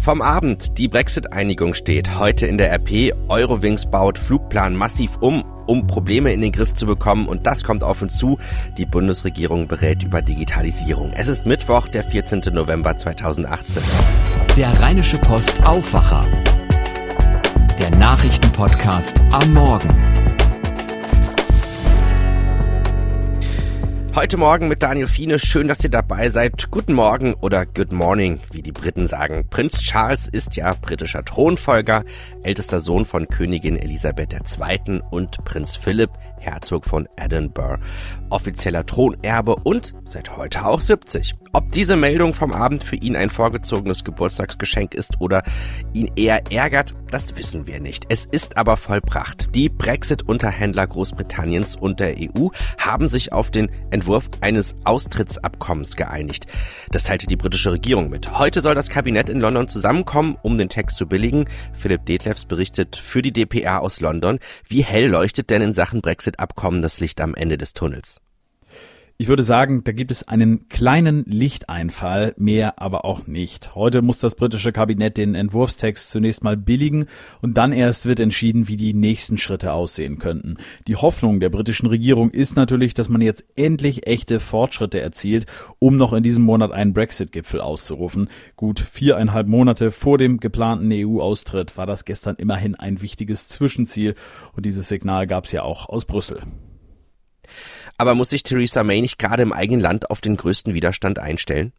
Vom Abend, die Brexit-Einigung steht heute in der RP. Eurowings baut Flugplan massiv um, um Probleme in den Griff zu bekommen. Und das kommt auf uns zu. Die Bundesregierung berät über Digitalisierung. Es ist Mittwoch, der 14. November 2018. Der Rheinische Post Aufwacher. Der Nachrichtenpodcast am Morgen. Heute Morgen mit Daniel Fiene. Schön, dass ihr dabei seid. Guten Morgen oder Good Morning, wie die Briten sagen. Prinz Charles ist ja britischer Thronfolger, ältester Sohn von Königin Elisabeth II. und Prinz Philipp, Herzog von Edinburgh, offizieller Thronerbe und seit heute auch 70. Ob diese Meldung vom Abend für ihn ein vorgezogenes Geburtstagsgeschenk ist oder ihn eher ärgert, das wissen wir nicht. Es ist aber vollbracht. Die Brexit-Unterhändler Großbritanniens und der EU haben sich auf den Entwurf eines Austrittsabkommens geeinigt. Das teilte die britische Regierung mit. Heute soll das Kabinett in London zusammenkommen, um den Text zu billigen. Philipp Detlefs berichtet für die DPR aus London. Wie hell leuchtet denn in Sachen Brexit-Abkommen das Licht am Ende des Tunnels? Ich würde sagen, da gibt es einen kleinen Lichteinfall, mehr aber auch nicht. Heute muss das britische Kabinett den Entwurfstext zunächst mal billigen und dann erst wird entschieden, wie die nächsten Schritte aussehen könnten. Die Hoffnung der britischen Regierung ist natürlich, dass man jetzt endlich echte Fortschritte erzielt, um noch in diesem Monat einen Brexit-Gipfel auszurufen. Gut viereinhalb Monate vor dem geplanten EU-Austritt war das gestern immerhin ein wichtiges Zwischenziel und dieses Signal gab es ja auch aus Brüssel. Aber muss sich Theresa May nicht gerade im eigenen Land auf den größten Widerstand einstellen?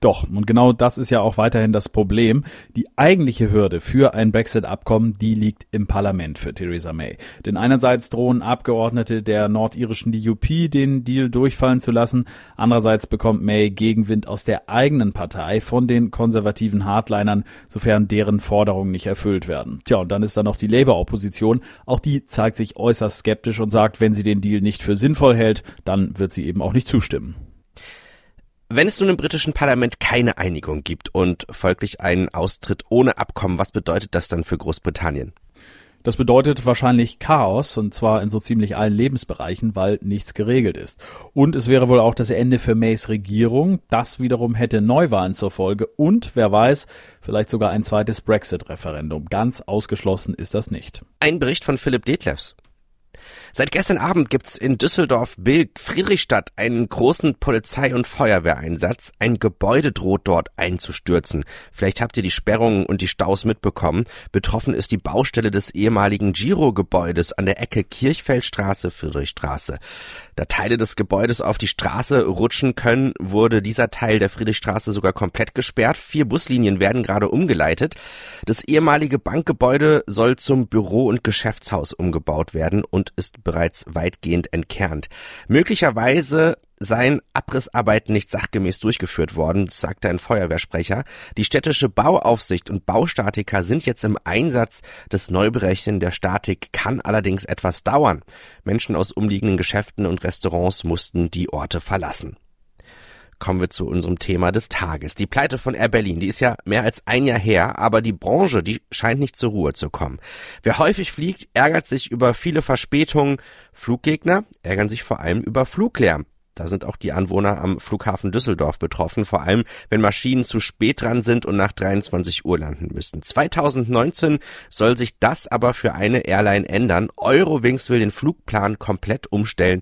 Doch, und genau das ist ja auch weiterhin das Problem. Die eigentliche Hürde für ein Brexit-Abkommen, die liegt im Parlament für Theresa May. Denn einerseits drohen Abgeordnete der nordirischen DUP den Deal durchfallen zu lassen, andererseits bekommt May Gegenwind aus der eigenen Partei von den konservativen Hardlinern, sofern deren Forderungen nicht erfüllt werden. Tja, und dann ist da noch die Labour-Opposition. Auch die zeigt sich äußerst skeptisch und sagt, wenn sie den Deal nicht für sinnvoll hält, dann wird sie eben auch nicht zustimmen. Wenn es nun im britischen Parlament keine Einigung gibt und folglich einen Austritt ohne Abkommen, was bedeutet das dann für Großbritannien? Das bedeutet wahrscheinlich Chaos, und zwar in so ziemlich allen Lebensbereichen, weil nichts geregelt ist. Und es wäre wohl auch das Ende für Mays Regierung. Das wiederum hätte Neuwahlen zur Folge und, wer weiß, vielleicht sogar ein zweites Brexit-Referendum. Ganz ausgeschlossen ist das nicht. Ein Bericht von Philipp Detlefs. Seit gestern Abend gibt's in Düsseldorf Bill Friedrichstadt einen großen Polizei- und Feuerwehreinsatz. Ein Gebäude droht dort einzustürzen. Vielleicht habt ihr die Sperrungen und die Staus mitbekommen. Betroffen ist die Baustelle des ehemaligen Giro-Gebäudes an der Ecke Kirchfeldstraße, Friedrichstraße. Da Teile des Gebäudes auf die Straße rutschen können, wurde dieser Teil der Friedrichstraße sogar komplett gesperrt. Vier Buslinien werden gerade umgeleitet. Das ehemalige Bankgebäude soll zum Büro- und Geschäftshaus umgebaut werden und ist bereits weitgehend entkernt. Möglicherweise seien Abrissarbeiten nicht sachgemäß durchgeführt worden, sagte ein Feuerwehrsprecher. Die städtische Bauaufsicht und Baustatiker sind jetzt im Einsatz. Das Neuberechnen der Statik kann allerdings etwas dauern. Menschen aus umliegenden Geschäften und Restaurants mussten die Orte verlassen kommen wir zu unserem Thema des Tages. Die Pleite von Air Berlin, die ist ja mehr als ein Jahr her, aber die Branche, die scheint nicht zur Ruhe zu kommen. Wer häufig fliegt, ärgert sich über viele Verspätungen. Fluggegner ärgern sich vor allem über Fluglärm. Da sind auch die Anwohner am Flughafen Düsseldorf betroffen, vor allem wenn Maschinen zu spät dran sind und nach 23 Uhr landen müssen. 2019 soll sich das aber für eine Airline ändern. Eurowings will den Flugplan komplett umstellen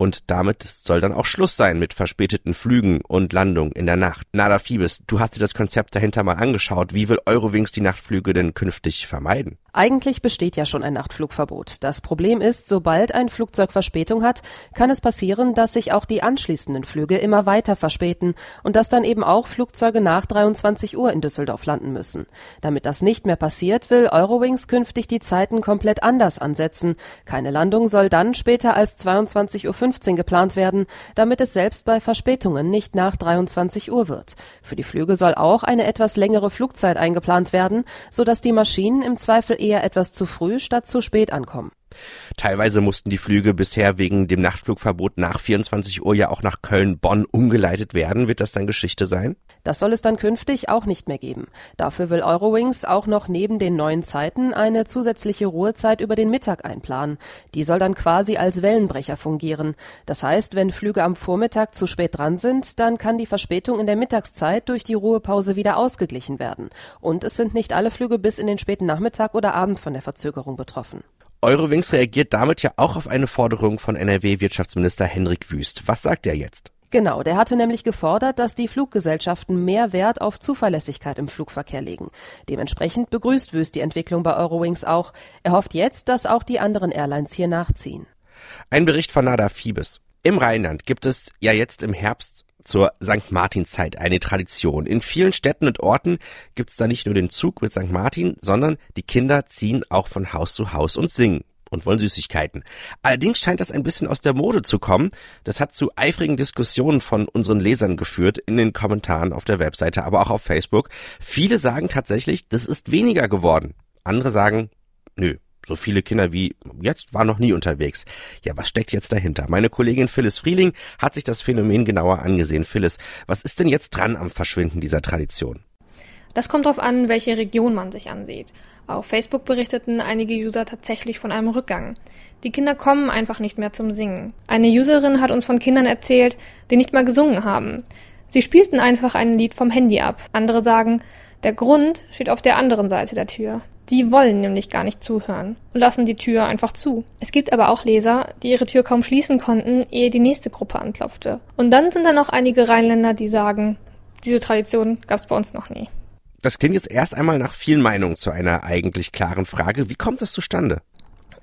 und damit soll dann auch Schluss sein mit verspäteten Flügen und Landungen in der Nacht. Nada Fiebes, du hast dir das Konzept dahinter mal angeschaut. Wie will Eurowings die Nachtflüge denn künftig vermeiden? Eigentlich besteht ja schon ein Nachtflugverbot. Das Problem ist, sobald ein Flugzeug Verspätung hat, kann es passieren, dass sich auch die anschließenden Flüge immer weiter verspäten und dass dann eben auch Flugzeuge nach 23 Uhr in Düsseldorf landen müssen. Damit das nicht mehr passiert, will Eurowings künftig die Zeiten komplett anders ansetzen. Keine Landung soll dann später als 22.15 Uhr geplant werden, damit es selbst bei Verspätungen nicht nach 23 Uhr wird. Für die Flüge soll auch eine etwas längere Flugzeit eingeplant werden, sodass die Maschinen im Zweifel eher etwas zu früh statt zu spät ankommen. Teilweise mussten die Flüge bisher wegen dem Nachtflugverbot nach 24 Uhr ja auch nach Köln-Bonn umgeleitet werden. Wird das dann Geschichte sein? Das soll es dann künftig auch nicht mehr geben. Dafür will Eurowings auch noch neben den neuen Zeiten eine zusätzliche Ruhezeit über den Mittag einplanen. Die soll dann quasi als Wellenbrecher fungieren. Das heißt, wenn Flüge am Vormittag zu spät dran sind, dann kann die Verspätung in der Mittagszeit durch die Ruhepause wieder ausgeglichen werden. Und es sind nicht alle Flüge bis in den späten Nachmittag oder Abend von der Verzögerung betroffen. Eurowings reagiert damit ja auch auf eine Forderung von NRW-Wirtschaftsminister Henrik Wüst. Was sagt er jetzt? Genau, der hatte nämlich gefordert, dass die Fluggesellschaften mehr Wert auf Zuverlässigkeit im Flugverkehr legen. Dementsprechend begrüßt Wüst die Entwicklung bei Eurowings auch. Er hofft jetzt, dass auch die anderen Airlines hier nachziehen. Ein Bericht von Nada Fiebes. Im Rheinland gibt es ja jetzt im Herbst zur St. Martinszeit eine Tradition. In vielen Städten und Orten gibt es da nicht nur den Zug mit St. Martin, sondern die Kinder ziehen auch von Haus zu Haus und singen und wollen Süßigkeiten. Allerdings scheint das ein bisschen aus der Mode zu kommen. Das hat zu eifrigen Diskussionen von unseren Lesern geführt in den Kommentaren auf der Webseite, aber auch auf Facebook. Viele sagen tatsächlich, das ist weniger geworden. Andere sagen, nö, so viele Kinder wie jetzt waren noch nie unterwegs. Ja, was steckt jetzt dahinter? Meine Kollegin Phyllis Frieling hat sich das Phänomen genauer angesehen. Phyllis, was ist denn jetzt dran am Verschwinden dieser Tradition? Das kommt darauf an, welche Region man sich ansieht. Auf Facebook berichteten einige User tatsächlich von einem Rückgang. Die Kinder kommen einfach nicht mehr zum Singen. Eine Userin hat uns von Kindern erzählt, die nicht mal gesungen haben. Sie spielten einfach ein Lied vom Handy ab. Andere sagen, der Grund steht auf der anderen Seite der Tür. Die wollen nämlich gar nicht zuhören und lassen die Tür einfach zu. Es gibt aber auch Leser, die ihre Tür kaum schließen konnten, ehe die nächste Gruppe anklopfte. Und dann sind da noch einige Rheinländer, die sagen, diese Tradition gab es bei uns noch nie. Das klingt jetzt erst einmal nach vielen Meinungen zu einer eigentlich klaren Frage. Wie kommt das zustande?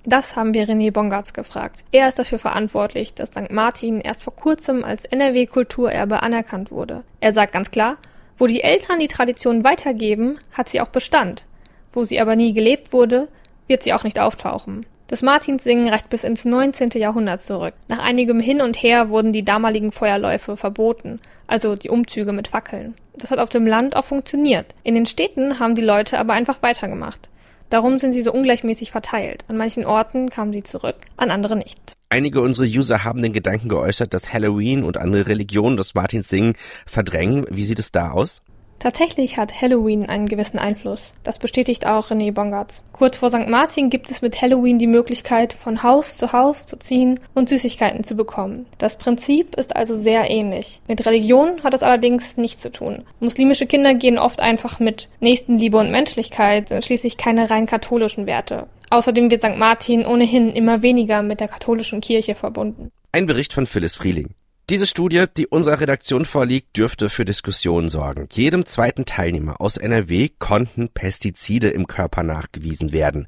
Das haben wir René Bongartz gefragt. Er ist dafür verantwortlich, dass St. Martin erst vor kurzem als NRW-Kulturerbe anerkannt wurde. Er sagt ganz klar, wo die Eltern die Tradition weitergeben, hat sie auch Bestand. Wo sie aber nie gelebt wurde, wird sie auch nicht auftauchen. Das Martinssingen reicht bis ins 19. Jahrhundert zurück. Nach einigem Hin und Her wurden die damaligen Feuerläufe verboten, also die Umzüge mit Fackeln. Das hat auf dem Land auch funktioniert. In den Städten haben die Leute aber einfach weitergemacht. Darum sind sie so ungleichmäßig verteilt. An manchen Orten kamen sie zurück, an anderen nicht. Einige unserer User haben den Gedanken geäußert, dass Halloween und andere Religionen das Martinssingen verdrängen. Wie sieht es da aus? Tatsächlich hat Halloween einen gewissen Einfluss. Das bestätigt auch René Bongartz. Kurz vor St. Martin gibt es mit Halloween die Möglichkeit, von Haus zu Haus zu ziehen und Süßigkeiten zu bekommen. Das Prinzip ist also sehr ähnlich. Mit Religion hat es allerdings nichts zu tun. Muslimische Kinder gehen oft einfach mit. Nächstenliebe und Menschlichkeit schließlich keine rein katholischen Werte. Außerdem wird St. Martin ohnehin immer weniger mit der katholischen Kirche verbunden. Ein Bericht von Phyllis Frieling. Diese Studie, die unserer Redaktion vorliegt, dürfte für Diskussionen sorgen. Jedem zweiten Teilnehmer aus NRW konnten Pestizide im Körper nachgewiesen werden.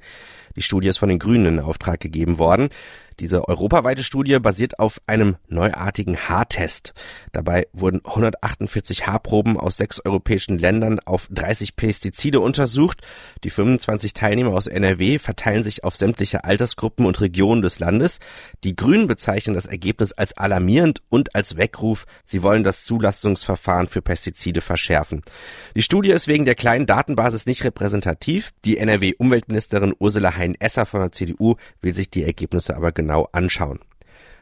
Die Studie ist von den Grünen in Auftrag gegeben worden. Diese europaweite Studie basiert auf einem neuartigen Haartest. Dabei wurden 148 Haarproben aus sechs europäischen Ländern auf 30 Pestizide untersucht. Die 25 Teilnehmer aus NRW verteilen sich auf sämtliche Altersgruppen und Regionen des Landes. Die Grünen bezeichnen das Ergebnis als alarmierend und als Weckruf. Sie wollen das Zulassungsverfahren für Pestizide verschärfen. Die Studie ist wegen der kleinen Datenbasis nicht repräsentativ. Die NRW-Umweltministerin Ursula Hein-Esser von der CDU will sich die Ergebnisse aber genau anschauen.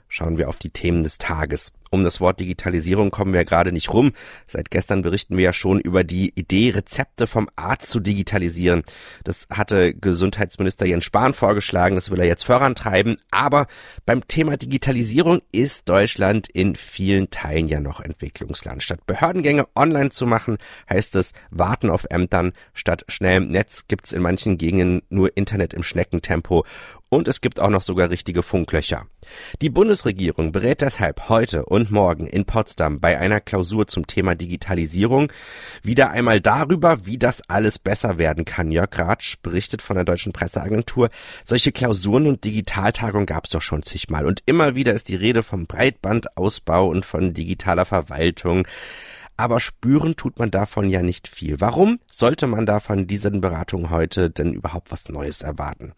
Schauen wir auf die Themen des Tages. Um das Wort Digitalisierung kommen wir ja gerade nicht rum. Seit gestern berichten wir ja schon über die Idee, Rezepte vom Arzt zu digitalisieren. Das hatte Gesundheitsminister Jens Spahn vorgeschlagen, das will er jetzt vorantreiben. Aber beim Thema Digitalisierung ist Deutschland in vielen Teilen ja noch Entwicklungsland. Statt Behördengänge online zu machen, heißt es warten auf Ämtern. Statt schnellem Netz gibt's in manchen Gegenden nur Internet im Schneckentempo und es gibt auch noch sogar richtige Funklöcher. Die Bundesregierung berät deshalb heute und morgen in Potsdam bei einer Klausur zum Thema Digitalisierung wieder einmal darüber, wie das alles besser werden kann. Jörg Ratsch berichtet von der Deutschen Presseagentur. Solche Klausuren und Digitaltagungen gab es doch schon zigmal. Und immer wieder ist die Rede vom Breitbandausbau und von digitaler Verwaltung. Aber spüren tut man davon ja nicht viel. Warum sollte man da von diesen Beratungen heute denn überhaupt was Neues erwarten?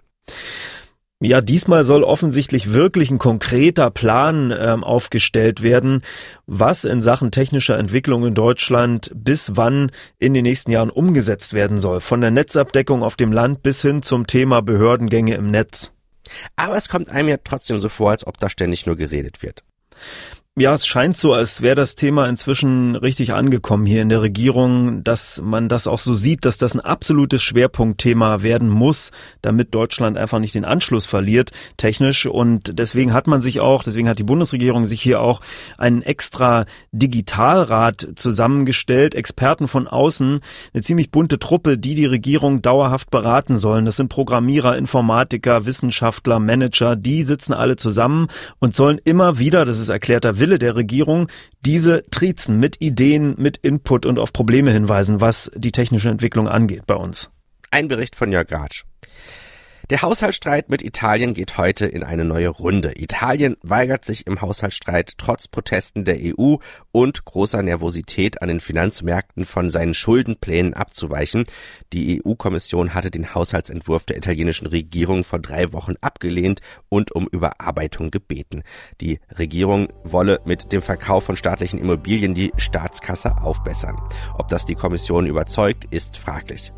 Ja, diesmal soll offensichtlich wirklich ein konkreter Plan ähm, aufgestellt werden, was in Sachen technischer Entwicklung in Deutschland bis wann in den nächsten Jahren umgesetzt werden soll. Von der Netzabdeckung auf dem Land bis hin zum Thema Behördengänge im Netz. Aber es kommt einem ja trotzdem so vor, als ob da ständig nur geredet wird. Ja, es scheint so, als wäre das Thema inzwischen richtig angekommen hier in der Regierung, dass man das auch so sieht, dass das ein absolutes Schwerpunktthema werden muss, damit Deutschland einfach nicht den Anschluss verliert, technisch. Und deswegen hat man sich auch, deswegen hat die Bundesregierung sich hier auch einen extra Digitalrat zusammengestellt, Experten von außen, eine ziemlich bunte Truppe, die die Regierung dauerhaft beraten sollen. Das sind Programmierer, Informatiker, Wissenschaftler, Manager, die sitzen alle zusammen und sollen immer wieder, das ist erklärter Wille der Regierung, diese Trizen mit Ideen, mit Input und auf Probleme hinweisen, was die technische Entwicklung angeht bei uns. Ein Bericht von Jörg Ratsch. Der Haushaltsstreit mit Italien geht heute in eine neue Runde. Italien weigert sich im Haushaltsstreit trotz Protesten der EU und großer Nervosität an den Finanzmärkten von seinen Schuldenplänen abzuweichen. Die EU-Kommission hatte den Haushaltsentwurf der italienischen Regierung vor drei Wochen abgelehnt und um Überarbeitung gebeten. Die Regierung wolle mit dem Verkauf von staatlichen Immobilien die Staatskasse aufbessern. Ob das die Kommission überzeugt, ist fraglich.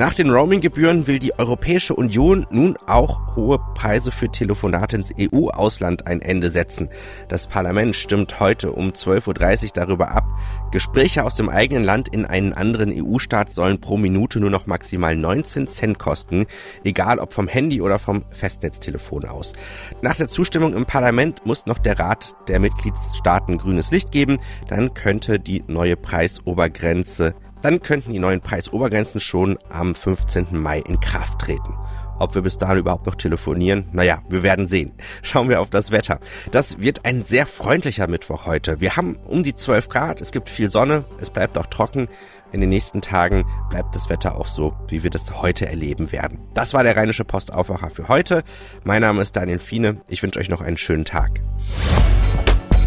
Nach den Roaming-Gebühren will die Europäische Union nun auch hohe Preise für Telefonate ins EU-Ausland ein Ende setzen. Das Parlament stimmt heute um 12.30 Uhr darüber ab. Gespräche aus dem eigenen Land in einen anderen EU-Staat sollen pro Minute nur noch maximal 19 Cent kosten, egal ob vom Handy oder vom Festnetztelefon aus. Nach der Zustimmung im Parlament muss noch der Rat der Mitgliedstaaten grünes Licht geben, dann könnte die neue Preisobergrenze dann könnten die neuen Preisobergrenzen schon am 15. Mai in Kraft treten. Ob wir bis dahin überhaupt noch telefonieren? Naja, wir werden sehen. Schauen wir auf das Wetter. Das wird ein sehr freundlicher Mittwoch heute. Wir haben um die 12 Grad, es gibt viel Sonne, es bleibt auch trocken. In den nächsten Tagen bleibt das Wetter auch so, wie wir das heute erleben werden. Das war der Rheinische Postaufwacher für heute. Mein Name ist Daniel Fiene. Ich wünsche euch noch einen schönen Tag.